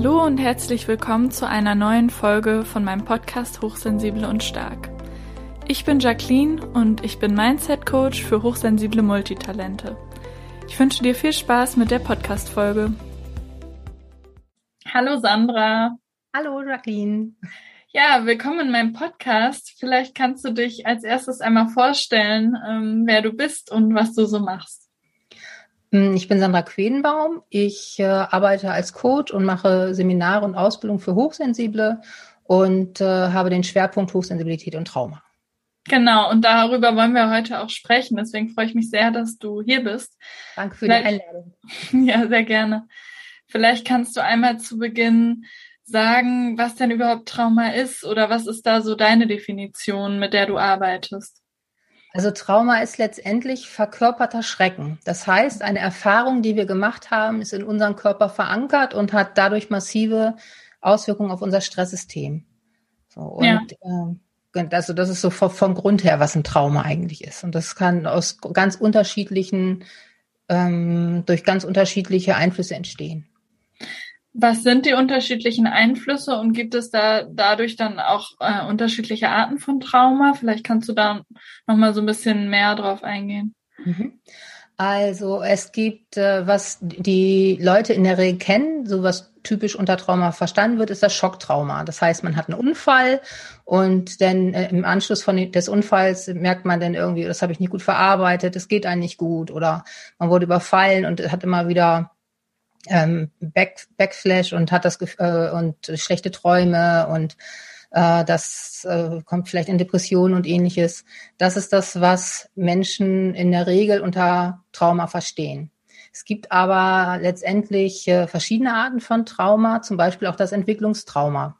Hallo und herzlich willkommen zu einer neuen Folge von meinem Podcast Hochsensible und Stark. Ich bin Jacqueline und ich bin Mindset Coach für hochsensible Multitalente. Ich wünsche dir viel Spaß mit der Podcast-Folge. Hallo Sandra. Hallo Jacqueline. Ja, willkommen in meinem Podcast. Vielleicht kannst du dich als erstes einmal vorstellen, ähm, wer du bist und was du so machst. Hm, ich bin Sandra Quedenbaum. Ich äh, arbeite als Coach und mache Seminare und Ausbildung für Hochsensible und äh, habe den Schwerpunkt Hochsensibilität und Trauma. Genau, und darüber wollen wir heute auch sprechen. Deswegen freue ich mich sehr, dass du hier bist. Danke für Vielleicht, die Einladung. Ja, sehr gerne. Vielleicht kannst du einmal zu Beginn sagen, was denn überhaupt Trauma ist oder was ist da so deine Definition, mit der du arbeitest? Also Trauma ist letztendlich verkörperter Schrecken. Das heißt, eine Erfahrung, die wir gemacht haben, ist in unserem Körper verankert und hat dadurch massive Auswirkungen auf unser Stresssystem. So, und ja. äh, also das ist so vom, vom, Grund her, was ein Trauma eigentlich ist. Und das kann aus ganz unterschiedlichen, ähm, durch ganz unterschiedliche Einflüsse entstehen. Was sind die unterschiedlichen Einflüsse und gibt es da dadurch dann auch äh, unterschiedliche Arten von Trauma? Vielleicht kannst du da noch mal so ein bisschen mehr drauf eingehen. Mhm. Also es gibt, äh, was die Leute in der Regel kennen, so was typisch unter Trauma verstanden wird, ist das Schocktrauma. Das heißt, man hat einen Unfall und dann äh, im Anschluss von des Unfalls merkt man dann irgendwie, das habe ich nicht gut verarbeitet, es geht einem nicht gut oder man wurde überfallen und hat immer wieder ähm, Back, Backflash und hat das äh, und schlechte Träume und äh, das äh, kommt vielleicht in Depressionen und ähnliches. Das ist das, was Menschen in der Regel unter Trauma verstehen. Es gibt aber letztendlich äh, verschiedene Arten von Trauma, zum Beispiel auch das Entwicklungstrauma.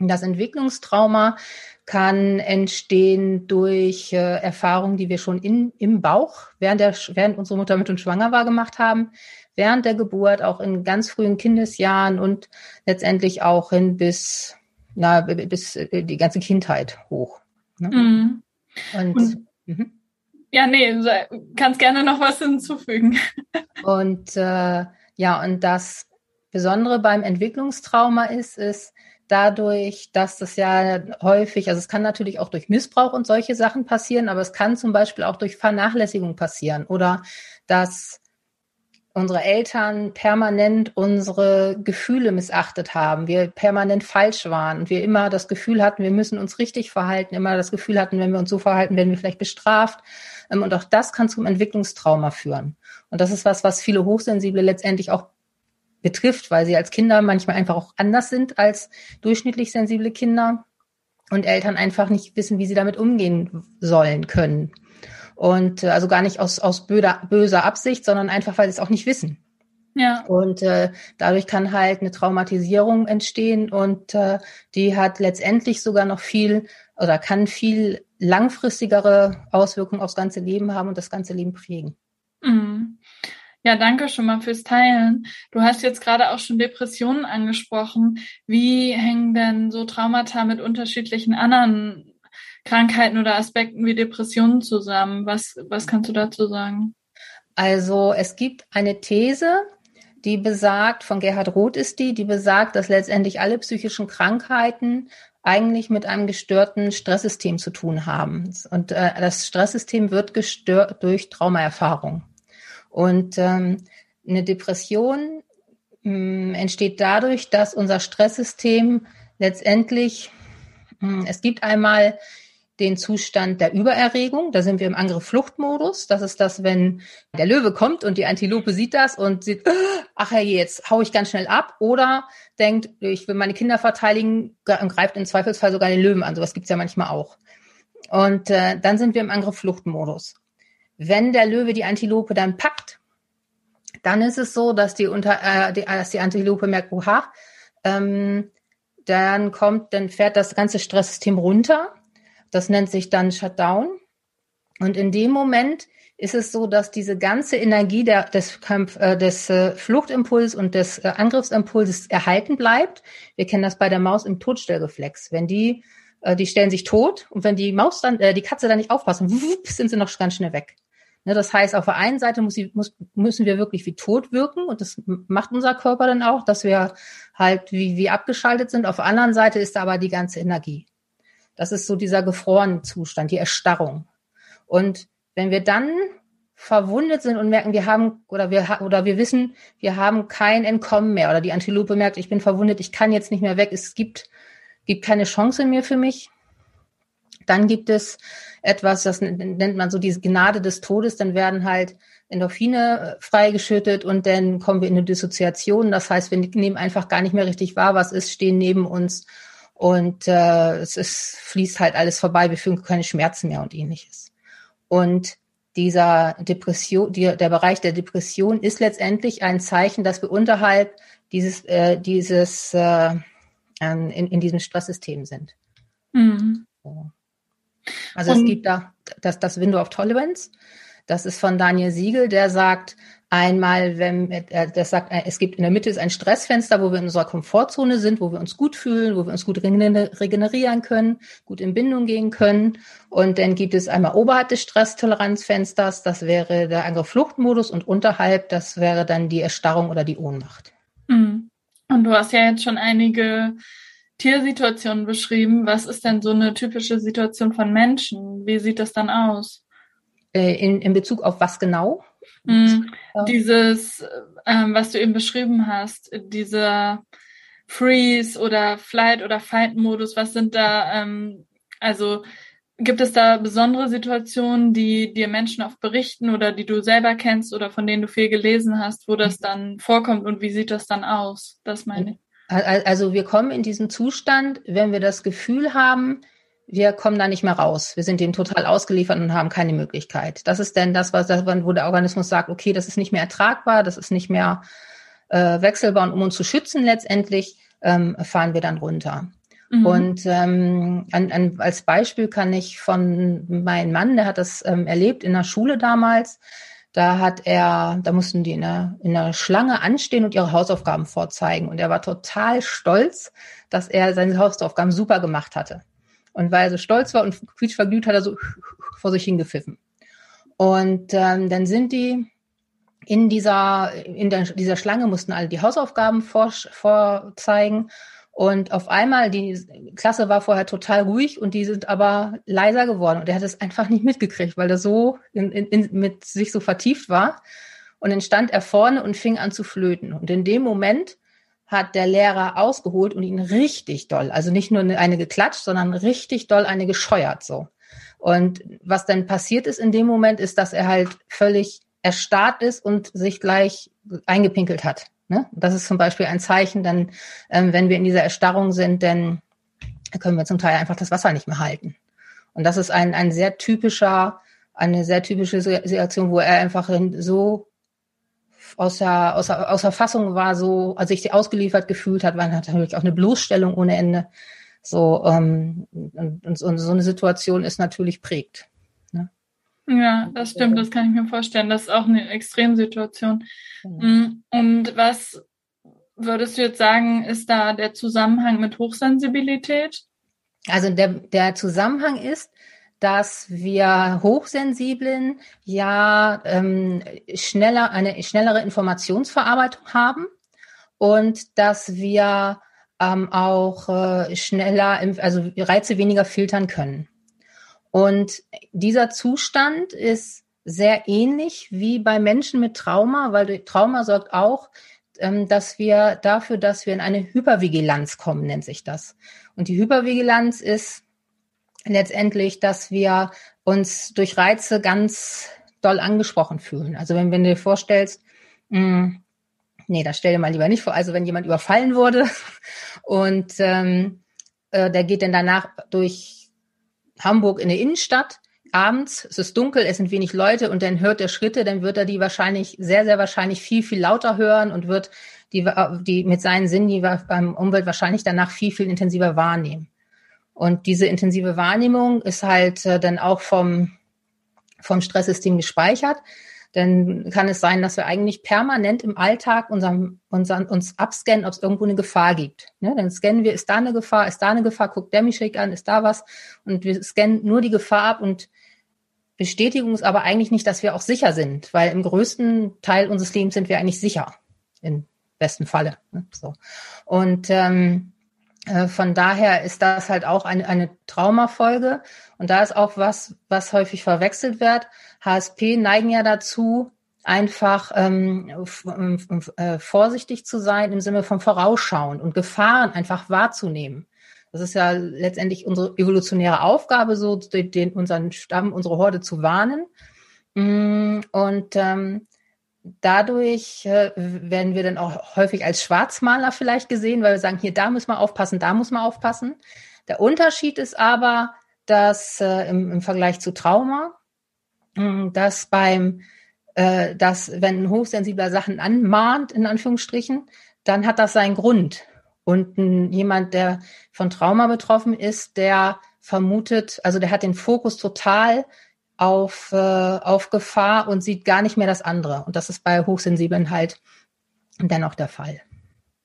Das Entwicklungstrauma kann entstehen durch äh, Erfahrungen, die wir schon in, im Bauch, während, der, während unsere Mutter mit uns schwanger war, gemacht haben während der Geburt, auch in ganz frühen Kindesjahren und letztendlich auch hin bis, na, bis äh, die ganze Kindheit hoch. Ne? Mhm. Und, und mhm. ja, nee, kannst gerne noch was hinzufügen. Und äh, ja, und das Besondere beim Entwicklungstrauma ist, ist dadurch, dass das ja häufig, also es kann natürlich auch durch Missbrauch und solche Sachen passieren, aber es kann zum Beispiel auch durch Vernachlässigung passieren oder dass unsere Eltern permanent unsere Gefühle missachtet haben, wir permanent falsch waren und wir immer das Gefühl hatten, wir müssen uns richtig verhalten, immer das Gefühl hatten, wenn wir uns so verhalten, werden wir vielleicht bestraft. Ähm, und auch das kann zum Entwicklungstrauma führen. Und das ist was, was viele Hochsensible letztendlich auch betrifft, weil sie als Kinder manchmal einfach auch anders sind als durchschnittlich sensible Kinder und Eltern einfach nicht wissen, wie sie damit umgehen sollen können. Und äh, also gar nicht aus, aus böder, böser Absicht, sondern einfach, weil sie es auch nicht wissen. Ja. Und äh, dadurch kann halt eine Traumatisierung entstehen und äh, die hat letztendlich sogar noch viel oder kann viel langfristigere Auswirkungen aufs ganze Leben haben und das ganze Leben prägen. Mhm. Ja, danke schon mal fürs Teilen. Du hast jetzt gerade auch schon Depressionen angesprochen. Wie hängen denn so Traumata mit unterschiedlichen anderen Krankheiten oder Aspekten wie Depressionen zusammen. Was, was kannst du dazu sagen? Also es gibt eine These, die besagt, von Gerhard Roth ist die, die besagt, dass letztendlich alle psychischen Krankheiten eigentlich mit einem gestörten Stresssystem zu tun haben. Und äh, das Stresssystem wird gestört durch Traumaerfahrung. Und ähm, eine Depression mh, hm, entsteht dadurch, dass unser Stresssystem letztendlich, mh, hm, es gibt einmal den Zustand der Übererregung. Da sind wir im Angriff-Flucht-Modus. Das ist das, wenn der Löwe kommt und die Antilope sieht das und sieht, ach ja, jetzt hau ich ganz schnell ab. Oder denkt, ich will meine Kinder verteidigen und greift im Zweifelsfall sogar den Löwen an. Sowas gibt's ja manchmal auch. Und äh, dann sind wir im Angriff-Flucht-Modus. Wenn der Löwe die Antilope dann packt, dann ist es so, dass die, unter, äh, die, dass die Antilope merkt, oha, ähm, dann kommt, dann fährt das ganze Stresssystem runter das nennt sich dann Shutdown. Und in dem Moment ist es so, dass diese ganze Energie der, des, Kampf, äh, des äh, Fluchtimpuls und des äh, Angriffsimpulses erhalten bleibt. Wir kennen das bei der Maus im Todstellreflex. Wenn die, äh, die stellen sich tot und wenn die Maus dann, äh, die Katze dann nicht aufpassen, wupp, sind sie noch ganz schnell weg. Ne, das heißt, auf der einen Seite muss, muss, müssen wir wirklich wie tot wirken und das macht unser Körper dann auch, dass wir halt wie, wie abgeschaltet sind. Auf der anderen Seite ist da aber die ganze Energie. Das ist so dieser gefrorene Zustand, die Erstarrung. Und wenn wir dann verwundet sind und merken, wir haben oder wir oder wir wissen, wir haben kein Entkommen mehr oder die Antilope merkt, ich bin verwundet, ich kann jetzt nicht mehr weg, es gibt gibt keine Chance mehr für mich. Dann gibt es etwas, das nennt man so diese Gnade des Todes, dann werden halt Endorphine äh, freigeschüttet und dann kommen wir in eine Dissoziation. Das heißt, wir nehmen einfach gar nicht mehr richtig wahr, was ist, stehen neben uns und äh, es ist, fließt halt alles vorbei, wir fühlen keine Schmerzen mehr und ähnliches. Und dieser Depression, die, der Bereich der Depression ist letztendlich ein Zeichen, dass wir unterhalb dieses, äh, dieses äh, in, in diesem Stresssystem sind. Mhm. Also Und, es gibt da das, das Window of Tolerance. Das ist von Daniel Siegel, der sagt, Einmal, wenn äh, das sagt, äh, es gibt in der Mitte ist ein Stressfenster, wo wir in unserer Komfortzone sind, wo wir uns gut fühlen, wo wir uns gut regenerieren können, gut in Bindung gehen können. Und dann gibt es einmal oberhalb des Stresstoleranzfensters, das wäre der Angriff-Fluchtmodus und unterhalb, das wäre dann die Erstarrung oder die Ohnmacht. Mhm. Und du hast ja jetzt schon einige Tiersituationen beschrieben. Was ist denn so eine typische Situation von Menschen? Wie sieht das dann aus? Äh, in, in Bezug auf was genau? Mhm. Dieses, ähm, was du eben beschrieben hast, dieser Freeze oder Flight oder Fight-Modus, was sind da, ähm, also gibt es da besondere Situationen, die dir Menschen oft berichten oder die du selber kennst oder von denen du viel gelesen hast, wo das dann vorkommt und wie sieht das dann aus? Das meine ich. Also wir kommen in diesen Zustand, wenn wir das Gefühl haben, wir kommen da nicht mehr raus. Wir sind dem total ausgeliefert und haben keine Möglichkeit. Das ist denn das, was, wo der Organismus sagt, okay, das ist nicht mehr ertragbar, das ist nicht mehr äh, wechselbar und um uns zu schützen letztendlich, ähm, fahren wir dann runter. Mhm. Und ähm, an, an, als Beispiel kann ich von meinem Mann, der hat das ähm, erlebt in der Schule damals, da hat er, da mussten die in der, in der Schlange anstehen und ihre Hausaufgaben vorzeigen. Und er war total stolz, dass er seine Hausaufgaben super gemacht hatte. Und weil er so stolz war und quietschverglüht, hat er so vor sich hingepfiffen. Und ähm, dann sind die in dieser, in der, dieser Schlange mussten alle die Hausaufgaben vor, vorzeigen. Und auf einmal, die Klasse war vorher total ruhig und die sind aber leiser geworden. Und er hat es einfach nicht mitgekriegt, weil er so in, in, mit sich so vertieft war. Und dann stand er vorne und fing an zu flöten. Und in dem Moment hat der Lehrer ausgeholt und ihn richtig doll, also nicht nur eine geklatscht, sondern richtig doll eine gescheuert so. Und was dann passiert ist in dem Moment, ist, dass er halt völlig erstarrt ist und sich gleich eingepinkelt hat. Ne? Das ist zum Beispiel ein Zeichen, dann, ähm, wenn wir in dieser Erstarrung sind, dann können wir zum Teil einfach das Wasser nicht mehr halten. Und das ist ein, ein sehr typischer, eine sehr typische Situation, wo er einfach so aus der, aus der, aus der Fassung war, so, als ich sie ausgeliefert gefühlt hat, war natürlich auch eine Bloßstellung ohne Ende. So, ähm, und, und, und so eine Situation ist natürlich prägt. Ne? Ja, das stimmt, das kann ich mir vorstellen. Das ist auch eine Extremsituation. Genau. Mm, und was würdest du jetzt sagen, ist da der Zusammenhang mit Hochsensibilität? Also der, der Zusammenhang ist, dass wir Hochsensiblen ja ähm, schneller eine schnellere Informationsverarbeitung haben und dass wir ähm, auch äh, schneller, also Reize weniger filtern können. Und dieser Zustand ist sehr ähnlich wie bei Menschen mit Trauma, weil Trauma sorgt auch, ähm, dass wir dafür, dass wir in eine Hypervigilanz kommen, nennt sich das. Und die Hypervigilanz ist letztendlich, dass wir uns durch Reize ganz doll angesprochen fühlen. Also wenn, wenn du dir vorstellst, mh, hm, nee, das stell dir mal lieber nicht vor, also wenn jemand überfallen wurde und ähm, äh, der geht dann danach durch Hamburg in die Innenstadt, abends, es ist dunkel, es sind wenig Leute und dann hört er Schritte, dann wird er die wahrscheinlich sehr, sehr wahrscheinlich viel, viel lauter hören und wird die, die mit seinen Sinnen die beim Umwelt wahrscheinlich danach viel, viel intensiver wahrnehmen. Und diese intensive Wahrnehmung ist halt äh, dann auch vom, vom Stresssystem gespeichert. Dann kann es sein, dass wir eigentlich permanent im Alltag unseren, unseren, uns abscannen, ob es irgendwo eine Gefahr gibt. Ne? Dann scannen wir, ist da eine Gefahr, ist da eine Gefahr, guckt der mich an, ist da was. Und wir scannen nur die Gefahr ab und Bestätigung ist aber eigentlich nicht, dass wir auch sicher sind, weil im größten Teil unseres Lebens sind wir eigentlich sicher, im besten Falle. Ne? So. Und ähm, äh, von daher ist das halt auch eine, eine Traumafolge. Und da ist auch was, was häufig verwechselt wird. HSP neigen ja dazu, einfach ähm, äh, vorsichtig zu sein im Sinne von Vorausschauen und Gefahren einfach wahrzunehmen. Das ist ja letztendlich unsere evolutionäre Aufgabe, so den, den unseren Stamm, unsere Horde zu warnen. Mm, und ähm, dadurch äh, werden wir dann auch häufig als Schwarzmaler vielleicht gesehen, weil wir sagen, hier, da muss man aufpassen, da muss man aufpassen. Der Unterschied ist aber, dass äh, im, im Vergleich zu Trauma, äh, dass beim, äh, dass wenn ein Hochsensibler Sachen anmahnt, in Anführungsstrichen, dann hat das seinen Grund. Und ein, jemand, der von Trauma betroffen ist, der vermutet, also der hat den Fokus total auf, äh, auf Gefahr und sieht gar nicht mehr das andere. Und das ist bei Hochsensiblen halt dennoch der Fall.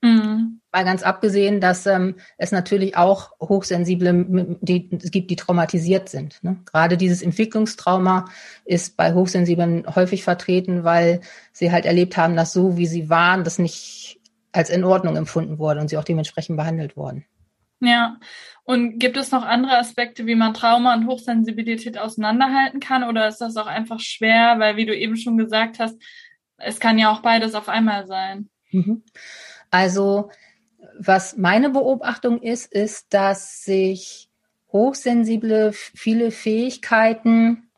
Mhm. Mal ganz abgesehen, dass ähm, es natürlich auch Hochsensible die, es gibt, die traumatisiert sind. Ne? Gerade dieses Entwicklungstrauma ist bei Hochsensiblen häufig vertreten, weil sie halt erlebt haben, dass so wie sie waren, das nicht als in Ordnung empfunden wurde und sie auch dementsprechend behandelt wurden. Ja. Und gibt es noch andere Aspekte, wie man Trauma und Hochsensibilität auseinanderhalten kann? Oder ist das auch einfach schwer, weil, wie du eben schon gesagt hast, es kann ja auch beides auf einmal sein? Mhm. Also, was meine Beobachtung ist, ist, dass sich Hochsensible viele Fähigkeiten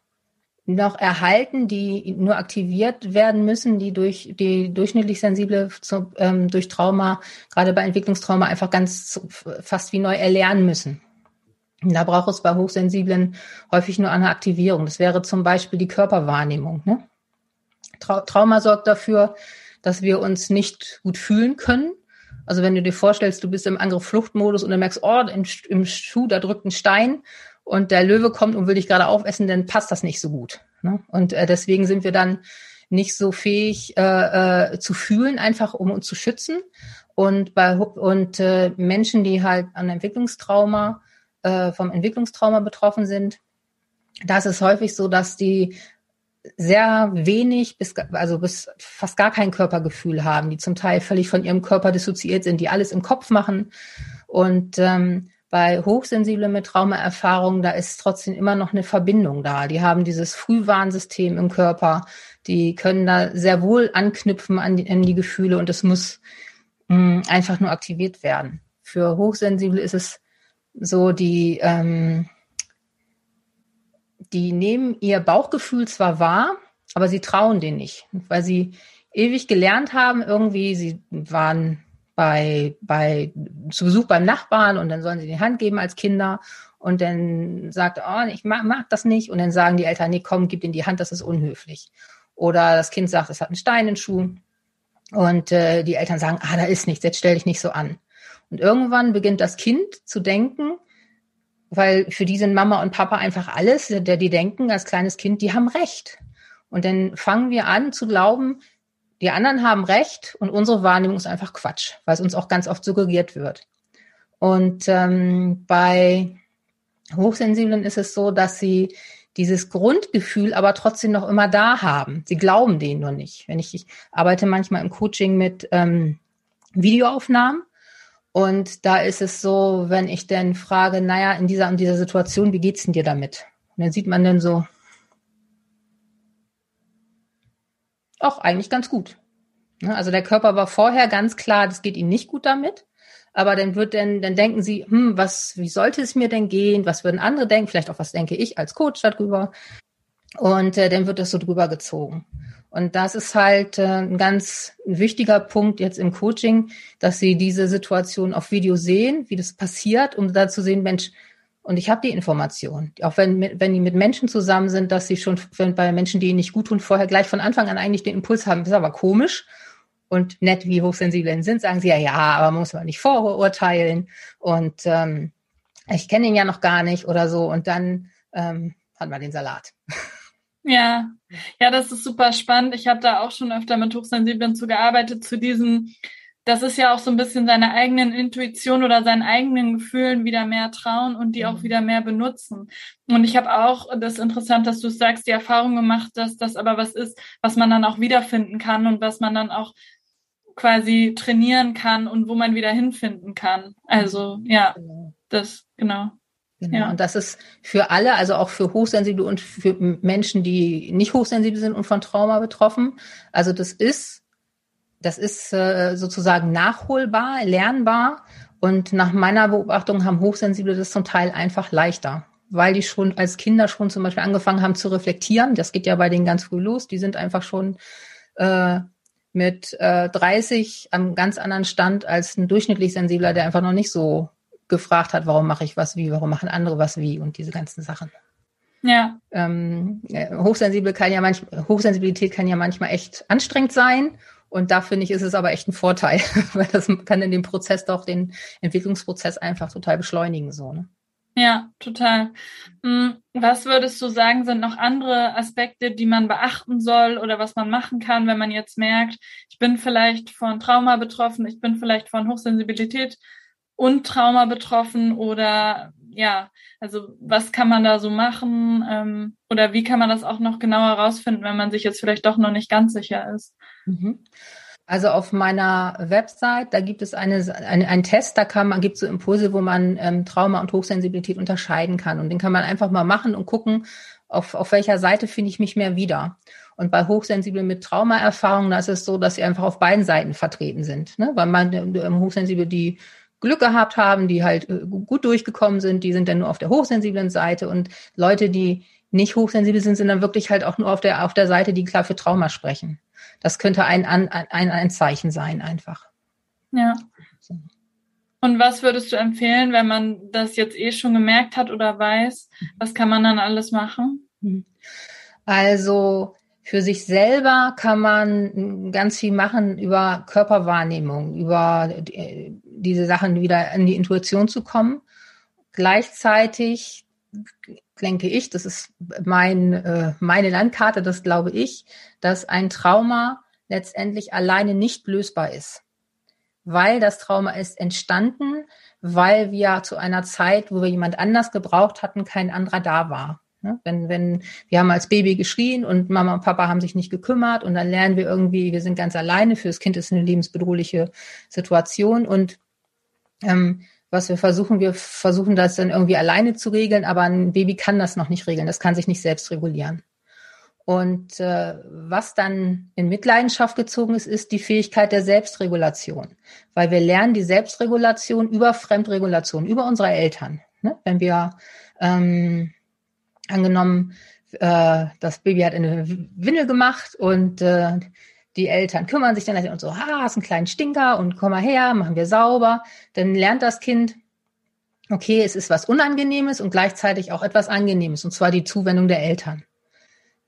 noch erhalten, die nur aktiviert werden müssen, die durch die durchschnittlich sensible zu, ähm, durch Trauma, gerade bei Entwicklungstrauma, einfach ganz fast wie neu erlernen müssen. Da braucht es bei Hochsensiblen häufig nur eine Aktivierung. Das wäre zum Beispiel die Körperwahrnehmung. Ne? Trau Trauma sorgt dafür, dass wir uns nicht gut fühlen können. Also wenn du dir vorstellst, du bist im Angriff-Fluchtmodus und dann merkst, oh, im, im Schuh, da drückt ein Stein und der Löwe kommt und will dich gerade aufessen, dann passt das nicht so gut. Ne? Und äh, deswegen sind wir dann nicht so fähig äh, äh, zu fühlen, einfach um uns zu schützen. Und bei und äh, Menschen, die halt an Entwicklungstrauma, äh, vom Entwicklungstrauma betroffen sind, das ist häufig so, dass die sehr wenig bis also bis fast gar kein Körpergefühl haben, die zum Teil völlig von ihrem Körper dissoziiert sind, die alles im Kopf machen und ähm, bei Hochsensiblen mit Traumaerfahrungen, da ist trotzdem immer noch eine Verbindung da. Die haben dieses Frühwarnsystem im Körper, die können da sehr wohl anknüpfen an die, an die Gefühle und es muss mh, mm, einfach nur aktiviert werden. Für Hochsensible ist es so, die, ähm, die nehmen ihr Bauchgefühl zwar wahr, aber sie trauen den nicht, weil sie ewig gelernt haben, irgendwie, sie waren bei, bei, zu Besuch beim Nachbarn und dann sollen sie die Hand geben als Kinder und dann sagt, oh, ich mag, mag das nicht und dann sagen die Eltern, nee, komm, gib ihm die Hand, das ist unhöflich. Oder das Kind sagt, es hat einen Stein in den Schuh und äh, die Eltern sagen, ah, da ist nichts, jetzt stell dich nicht so an. Und irgendwann beginnt das Kind zu denken, weil für die sind Mama und Papa einfach alles, der die denken als kleines Kind, die haben recht. Und dann fangen wir an zu glauben, die anderen haben recht und unsere Wahrnehmung ist einfach Quatsch, weil es uns auch ganz oft suggeriert wird. Und ähm, bei Hochsensiblen ist es so, dass sie dieses Grundgefühl aber trotzdem noch immer da haben. Sie glauben denen nur nicht. Wenn ich, ich arbeite manchmal im Coaching mit ähm, Videoaufnahmen und da ist es so, wenn ich dann frage, naja, in dieser in dieser Situation, wie geht's denn dir damit? Und dann sieht man dann so, auch eigentlich ganz gut. Ne, also der Körper war vorher ganz klar, das geht ihnen nicht gut damit. Aber dann wird denn, dann denken sie, hm, was, wie sollte es mir denn gehen? Was würden andere denken? Vielleicht auch, was denke ich als Coach darüber? Und äh, dann wird das so drüber gezogen. Und das ist halt äh, ein ganz wichtiger Punkt jetzt im Coaching, dass sie diese Situation auf Video sehen, wie das passiert, um da zu sehen, Mensch, und ich habe die Information, auch wenn, wenn die mit Menschen zusammen sind, dass sie schon wenn bei Menschen, die ihnen nicht gut tun, vorher gleich von Anfang an eigentlich den Impuls haben, das ist aber komisch. Und nett, wie hochsensibel sind, sagen sie ja, ja, aber man muss man nicht vorurteilen. Und ähm, ich kenne ihn ja noch gar nicht oder so. Und dann ähm, hat man den Salat. Ja, ja, das ist super spannend. Ich habe da auch schon öfter mit Hochsensiblen zu gearbeitet, zu diesen das ist ja auch so ein bisschen seiner eigenen Intuition oder seinen eigenen Gefühlen wieder mehr trauen und die auch mhm. wieder mehr benutzen. Und ich habe auch das interessant, dass du sagst, die Erfahrung gemacht, dass das aber was ist, was man dann auch wiederfinden kann und was man dann auch quasi trainieren kann und wo man wieder hinfinden kann. Also ja, genau. das genau. Genau. Ja. Und das ist für alle, also auch für Hochsensible und für Menschen, die nicht hochsensibel sind und von Trauma betroffen. Also das ist das ist äh, sozusagen nachholbar, lernbar. Und nach meiner Beobachtung haben Hochsensible das zum Teil einfach leichter, weil die schon als Kinder schon zum Beispiel angefangen haben zu reflektieren. Das geht ja bei denen ganz früh los. Die sind einfach schon äh, mit äh, 30 am ganz anderen Stand als ein durchschnittlich Sensibler, der einfach noch nicht so gefragt hat, warum mache ich was wie, warum machen andere was wie und diese ganzen Sachen. Ja. Ähm, hochsensibel kann ja manchmal, Hochsensibilität kann ja manchmal echt anstrengend sein und da finde ich, ist es aber echt ein Vorteil, weil das kann in dem Prozess doch den Entwicklungsprozess einfach total beschleunigen, so, ne? Ja, total. Hm, was würdest du sagen, sind noch andere Aspekte, die man beachten soll oder was man machen kann, wenn man jetzt merkt, ich bin vielleicht von Trauma betroffen, ich bin vielleicht von Hochsensibilität und Trauma betroffen oder ja, also was kann man da so machen ähm, oder wie kann man das auch noch genauer herausfinden, wenn man sich jetzt vielleicht doch noch nicht ganz sicher ist? Mhm. Also auf meiner Website, da gibt es eine, eine einen Test, da kann man gibt so Impulse, wo man ähm, Trauma und Hochsensibilität unterscheiden kann und den kann man einfach mal machen und gucken, auf, auf welcher Seite finde ich mich mehr wieder. Und bei Hochsensiblen mit Traumaerfahrungen, da ist es so, dass sie einfach auf beiden Seiten vertreten sind. Ne? Weil man ähm, Hochsensible, die Glück gehabt haben, die halt äh, gut durchgekommen sind, die sind dann nur auf der hochsensiblen Seite und Leute, die nicht hochsensibel sind, sind dann wirklich halt auch nur auf der, auf der Seite, die klar für Trauma sprechen. Das könnte ein, ein, ein Zeichen sein einfach. Ja. Und was würdest du empfehlen, wenn man das jetzt eh schon gemerkt hat oder weiß? Was kann man dann alles machen? Mhm. Also für sich selber kann man ganz viel machen über Körperwahrnehmung, über diese Sachen wieder in die Intuition zu kommen. Gleichzeitig denke ich, das ist mein, äh, meine Landkarte, das glaube ich, dass ein Trauma letztendlich alleine nicht lösbar ist. Weil das Trauma ist entstanden, weil wir zu einer Zeit, wo wir jemand anders gebraucht hatten, kein anderer da war. Ne? Wenn, wenn wir haben als Baby geschrien und Mama und Papa haben sich nicht gekümmert und dann lernen wir irgendwie, wir sind ganz alleine, für das Kind ist eine lebensbedrohliche Situation und ähm, was wir versuchen, wir versuchen das dann irgendwie alleine zu regeln, aber ein Baby kann das noch nicht regeln, das kann sich nicht selbst regulieren. Und äh, was dann in Mitleidenschaft gezogen ist, ist die Fähigkeit der Selbstregulation. Weil wir lernen die Selbstregulation über Fremdregulation, über unsere Eltern. Ne? Wenn wir ähm, angenommen, äh, das Baby hat eine Windel gemacht und äh, die Eltern kümmern sich dann und so, ah, hast einen kleinen Stinker und komm mal her, machen wir sauber. Dann lernt das Kind, okay, es ist was Unangenehmes und gleichzeitig auch etwas Angenehmes, und zwar die Zuwendung der Eltern.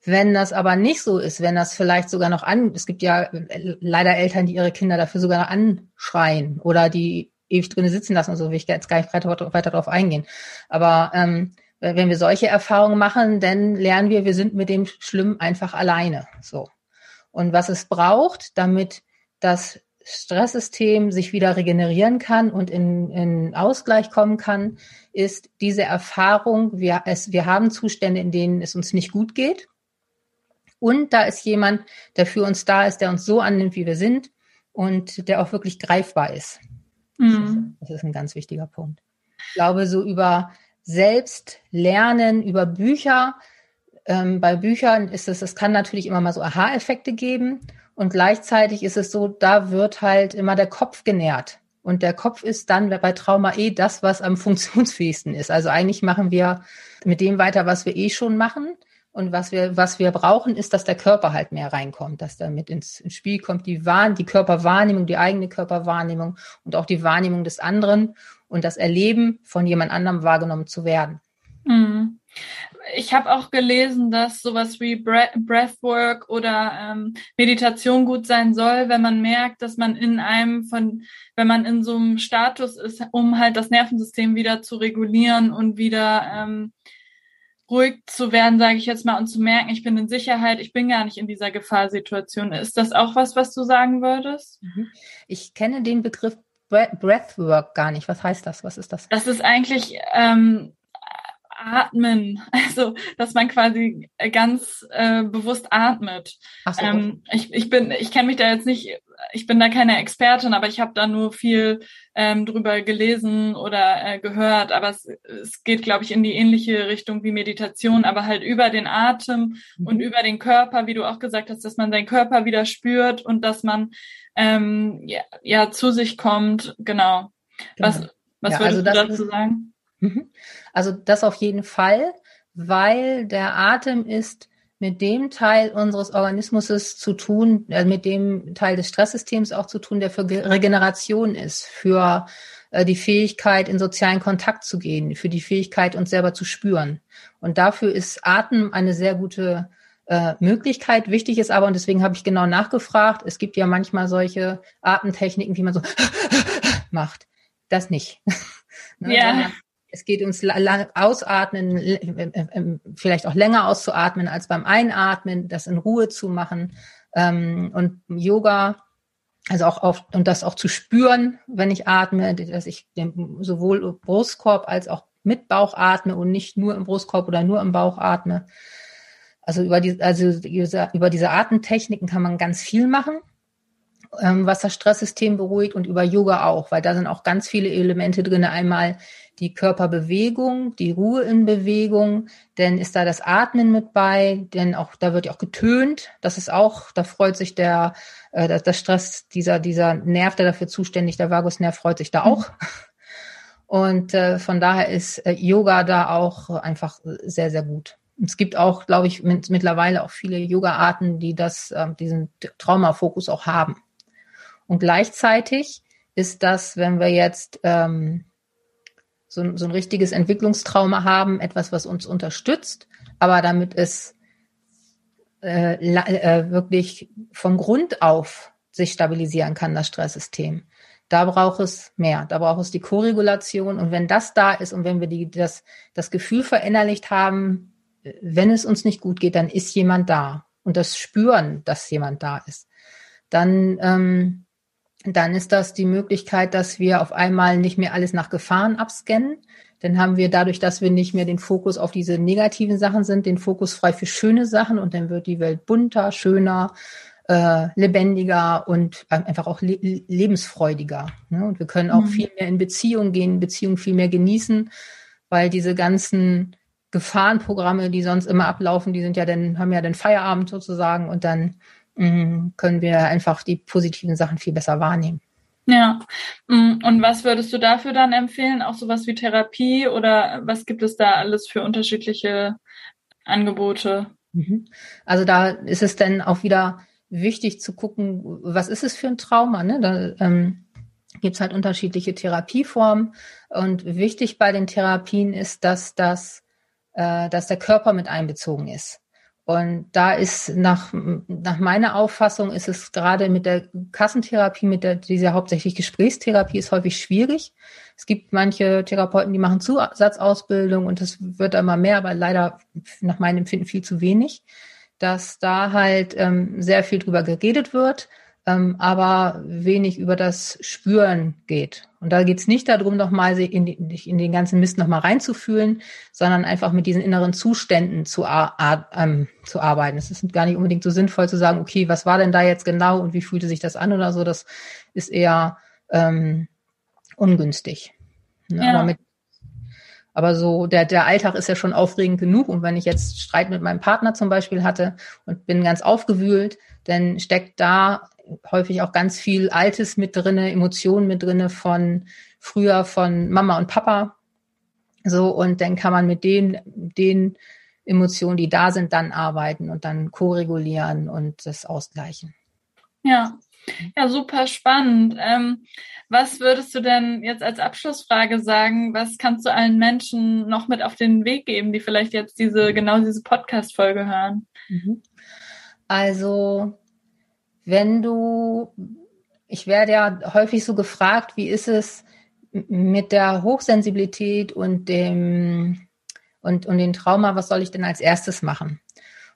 Wenn das aber nicht so ist, wenn das vielleicht sogar noch an, es gibt ja leider Eltern, die ihre Kinder dafür sogar noch anschreien oder die ewig drinnen sitzen lassen und so, will ich jetzt gar nicht weiter, weiter darauf eingehen. Aber ähm, wenn wir solche Erfahrungen machen, dann lernen wir, wir sind mit dem Schlimm einfach alleine. So. Und was es braucht, damit das Stresssystem sich wieder regenerieren kann und in, in Ausgleich kommen kann, ist diese Erfahrung, wir, es, wir haben Zustände, in denen es uns nicht gut geht. Und da ist jemand, der für uns da ist, der uns so annimmt, wie wir sind und der auch wirklich greifbar ist. Mhm. Das ist ein ganz wichtiger Punkt. Ich glaube, so über selbst lernen über Bücher. Ähm, bei Büchern ist es, es kann natürlich immer mal so Aha-Effekte geben und gleichzeitig ist es so, da wird halt immer der Kopf genährt. Und der Kopf ist dann bei Trauma eh das, was am funktionsfähigsten ist. Also eigentlich machen wir mit dem weiter, was wir eh schon machen. Und was wir, was wir brauchen, ist, dass der Körper halt mehr reinkommt, dass da mit ins, ins Spiel kommt die, Wahn, die Körperwahrnehmung, die eigene Körperwahrnehmung und auch die Wahrnehmung des anderen und das Erleben von jemand anderem wahrgenommen zu werden. Mhm. Ich habe auch gelesen, dass sowas wie Breathwork oder ähm, Meditation gut sein soll, wenn man merkt, dass man in einem von, wenn man in so einem Status ist, um halt das Nervensystem wieder zu regulieren und wieder ähm, ruhig zu werden, sage ich jetzt mal, und zu merken, ich bin in Sicherheit, ich bin gar nicht in dieser Gefahrsituation. Ist das auch was, was du sagen würdest? Mhm. Ich kenne den Begriff Breathwork gar nicht. Was heißt das? Was ist das? Das ist eigentlich ähm, Atmen, also dass man quasi ganz äh, bewusst atmet. Ach so. Ähm, ich, ich bin, ich kenne mich da jetzt nicht, ich bin da keine Expertin, aber ich habe da nur viel ähm, drüber gelesen oder äh, gehört. Aber es, es geht, glaube ich, in die ähnliche Richtung wie Meditation, aber halt über den Atem mhm. und über den Körper, wie du auch gesagt hast, dass man seinen Körper wieder spürt und dass man ähm, ja, ja zu sich kommt. Genau. genau. Was, was ja, würdest also du dazu sagen? Mhm. Also das auf jeden Fall, weil der Atem ist mit dem Teil unseres Organismus zu tun, äh, mit dem Teil des Stresssystems auch zu tun, der für Regeneration ist, für äh, die Fähigkeit, in sozialen Kontakt zu gehen, für die Fähigkeit, uns selber zu spüren. Und dafür ist Atem eine sehr gute äh, Möglichkeit. Wichtig ist aber, und deswegen habe ich genau nachgefragt, es gibt ja manchmal solche Atemtechniken, wie man so macht. Das nicht. ne, ja. Es geht ums Ausatmen, äh, äh, ähm, vielleicht auch länger auszuatmen als beim Einatmen, das in Ruhe zu machen. Ähm, und Yoga, also auch auf, und das auch zu spüren, wenn ich atme, dass ich sowohl Brustkorb als auch mit Bauch atme und nicht nur im Brustkorb oder nur im Bauch atme. Also über die, also über diese Atemtechniken kann man ganz viel machen, was das Stresssystem beruhigt und über Yoga auch, weil da sind auch ganz viele Elemente drin. Einmal die Körperbewegung, die Ruhe in Bewegung, denn ist da das Atmen mit bei, denn auch da wird ja auch getönt. Das ist auch, da freut sich der, äh, das Stress, dieser, dieser Nerv, der dafür zuständig, der Vagusnerv freut sich da mhm. auch. Und äh, von daher ist äh, Yoga da auch einfach sehr, sehr gut. Es gibt auch, glaube ich, mit, mittlerweile auch viele Yoga-Arten, die das, äh, diesen Traumafokus auch haben. Und gleichzeitig ist das, wenn wir jetzt ähm, so, so ein richtiges Entwicklungstrauma haben, etwas, was uns unterstützt, aber damit es äh, äh, wirklich von Grund auf sich stabilisieren kann, das Stresssystem. Da braucht es mehr. Da braucht es die Koregulation. Und wenn das da ist und wenn wir die, das, das Gefühl verinnerlicht haben, wenn es uns nicht gut geht, dann ist jemand da. Und das Spüren, dass jemand da ist. Dann ähm, dann ist das die Möglichkeit, dass wir auf einmal nicht mehr alles nach Gefahren abscannen. Dann haben wir dadurch, dass wir nicht mehr den Fokus auf diese negativen Sachen sind, den Fokus frei für schöne Sachen und dann wird die Welt bunter, schöner, äh, lebendiger und einfach auch le lebensfreudiger. Ne? Und wir können auch mhm. viel mehr in Beziehung gehen, Beziehungen viel mehr genießen, weil diese ganzen Gefahrenprogramme, die sonst immer ablaufen, die sind ja dann, haben ja den Feierabend sozusagen und dann können wir einfach die positiven Sachen viel besser wahrnehmen. Ja. Mm, und was würdest du dafür dann empfehlen? Auch sowas wie Therapie oder was gibt es da alles für unterschiedliche Angebote? Mhm. Also da ist es dann auch wieder wichtig zu gucken, was ist es für ein Trauma? Ne? Da ähm, gibt es halt unterschiedliche Therapieformen. Und wichtig bei den Therapien ist, dass das, äh, dass der Körper mit einbezogen ist. Und da ist nach, nach meiner Auffassung ist es gerade mit der Kassentherapie, mit der, dieser hauptsächlich Gesprächstherapie ist häufig schwierig. Es gibt manche Therapeuten, die machen Zusatzausbildung und das wird immer mehr, aber leider nach meinem Empfinden viel zu wenig, dass da halt ähm, sehr viel drüber geredet wird ähm, aber wenig über das Spüren geht. Und da geht es nicht darum, nochmal in, die, in den ganzen Mist nochmal reinzufühlen, sondern einfach mit diesen inneren Zuständen zu, ähm, zu arbeiten. Es ist gar nicht unbedingt so sinnvoll zu sagen, okay, was war denn da jetzt genau und wie fühlte sich das an oder so. Das ist eher ähm, ungünstig. Ne? Ja. Aber, mit, aber so, der, der Alltag ist ja schon aufregend genug. Und wenn ich jetzt Streit mit meinem Partner zum Beispiel hatte und bin ganz aufgewühlt, dann steckt da häufig auch ganz viel Altes mit drinne, Emotionen mit drinne von früher von Mama und Papa. So, und dann kann man mit den, den Emotionen, die da sind, dann arbeiten und dann koregulieren und das ausgleichen. Ja, ja, super spannend. Ähm, was würdest du denn jetzt als Abschlussfrage sagen? Was kannst du allen Menschen noch mit auf den Weg geben, die vielleicht jetzt diese, genau diese Podcast-Folge hören? Mhm. Also, wenn du, ich werde ja häufig so gefragt, wie ist es mit der Hochsensibilität und dem Und, und den Trauma, was soll ich denn als erstes machen?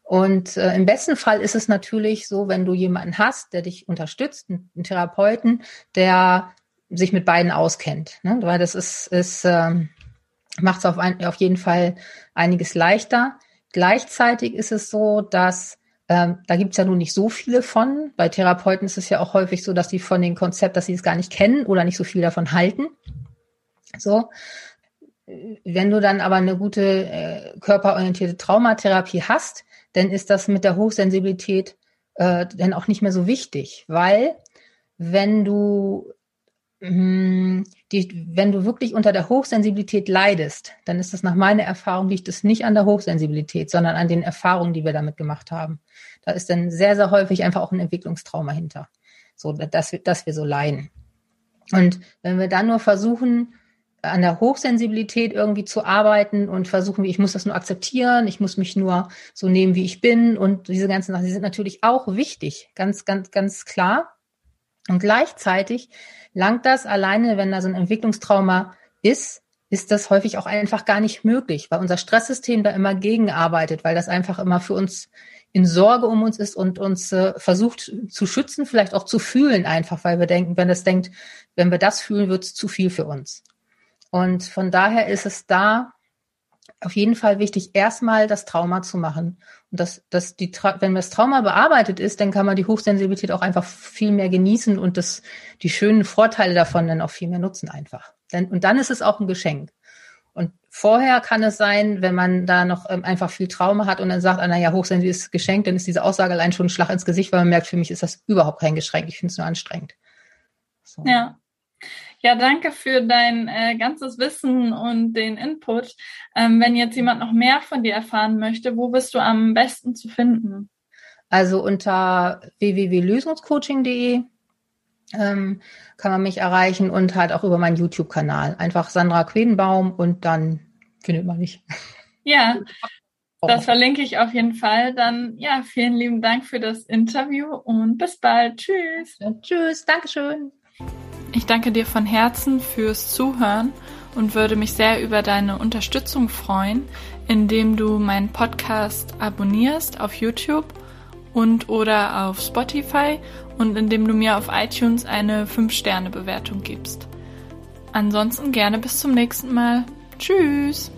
Und äh, im besten Fall ist es natürlich so, wenn du jemanden hast, der dich unterstützt, einen Therapeuten, der sich mit beiden auskennt. Ne? Weil das ist, ist ähm, macht es auf, auf jeden Fall einiges leichter. Gleichzeitig ist es so, dass ähm, da gibt es ja nun nicht so viele von. Bei Therapeuten ist es ja auch häufig so, dass die von dem Konzept, dass sie es gar nicht kennen oder nicht so viel davon halten. So. Wenn du dann aber eine gute äh, körperorientierte Traumatherapie hast, dann ist das mit der Hochsensibilität äh, dann auch nicht mehr so wichtig, weil wenn du hm, die, wenn du wirklich unter der Hochsensibilität leidest, dann ist das nach meiner Erfahrung liegt es nicht an der Hochsensibilität, sondern an den Erfahrungen, die wir damit gemacht haben. Da ist dann sehr, sehr häufig einfach auch ein Entwicklungstrauma hinter, so dass dass wir so leiden. Und wenn wir dann nur versuchen, an der Hochsensibilität irgendwie zu arbeiten und versuchen, ich muss das nur akzeptieren, ich muss mich nur so nehmen, wie ich bin und diese ganzen Sachen, die sind natürlich auch wichtig, ganz, ganz, ganz klar. Und gleichzeitig langt das alleine, wenn da so ein Entwicklungstrauma ist, ist das häufig auch einfach gar nicht möglich, weil unser Stresssystem da immer gegenarbeitet, weil das einfach immer für uns in Sorge um uns ist und uns äh, versucht zu schützen, vielleicht auch zu fühlen einfach, weil wir denken, wenn das denkt, wenn wir das fühlen, wird es zu viel für uns. Und von daher ist es da auf jeden Fall wichtig, erstmal das Trauma zu machen. Und das, das die, wenn das Trauma bearbeitet ist, dann kann man die Hochsensibilität auch einfach viel mehr genießen und das, die schönen Vorteile davon dann auch viel mehr nutzen einfach. Denn, und dann ist es auch ein Geschenk. Und vorher kann es sein, wenn man da noch ähm, einfach viel Trauma hat und dann sagt, ah, naja, Hochsensibilität ist geschenkt, dann ist diese Aussage allein schon ein Schlag ins Gesicht, weil man merkt, für mich ist das überhaupt kein Geschenk. Ich finde es nur anstrengend. So. Ja. Ja, danke für dein äh, ganzes Wissen und den Input. Ähm, wenn jetzt jemand noch mehr von dir erfahren möchte, wo bist du am besten zu finden? Also unter www.lösungscoaching.de ähm, kann man mich erreichen und halt auch über meinen YouTube-Kanal. Einfach Sandra Quedenbaum und dann findet man mich. Ja, das verlinke ich auf jeden Fall. Dann ja, vielen lieben Dank für das Interview und bis bald. Tschüss. Ja, tschüss, Dankeschön. Ich danke dir von Herzen fürs Zuhören und würde mich sehr über deine Unterstützung freuen, indem du meinen Podcast abonnierst auf YouTube und oder auf Spotify und indem du mir auf iTunes eine 5-Sterne-Bewertung gibst. Ansonsten gerne bis zum nächsten Mal. Tschüss!